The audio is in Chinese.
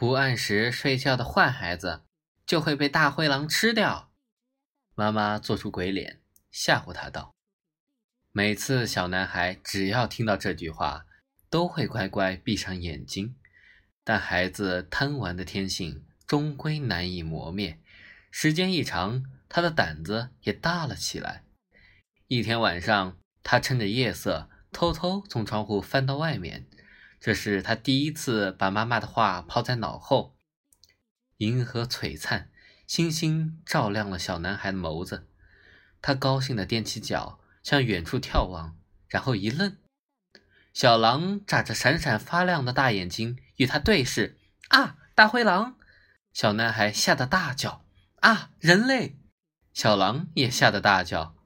不按时睡觉的坏孩子就会被大灰狼吃掉。妈妈做出鬼脸，吓唬他道：“每次小男孩只要听到这句话，都会乖乖闭上眼睛。但孩子贪玩的天性终归难以磨灭，时间一长，他的胆子也大了起来。一天晚上，他趁着夜色，偷偷从窗户翻到外面。这是他第一次把妈妈的话抛在脑后。银河璀璨。”星星照亮了小男孩的眸子，他高兴地踮起脚向远处眺望，然后一愣。小狼眨着闪闪发亮的大眼睛与他对视。啊！大灰狼！小男孩吓得大叫。啊！人类！小狼也吓得大叫。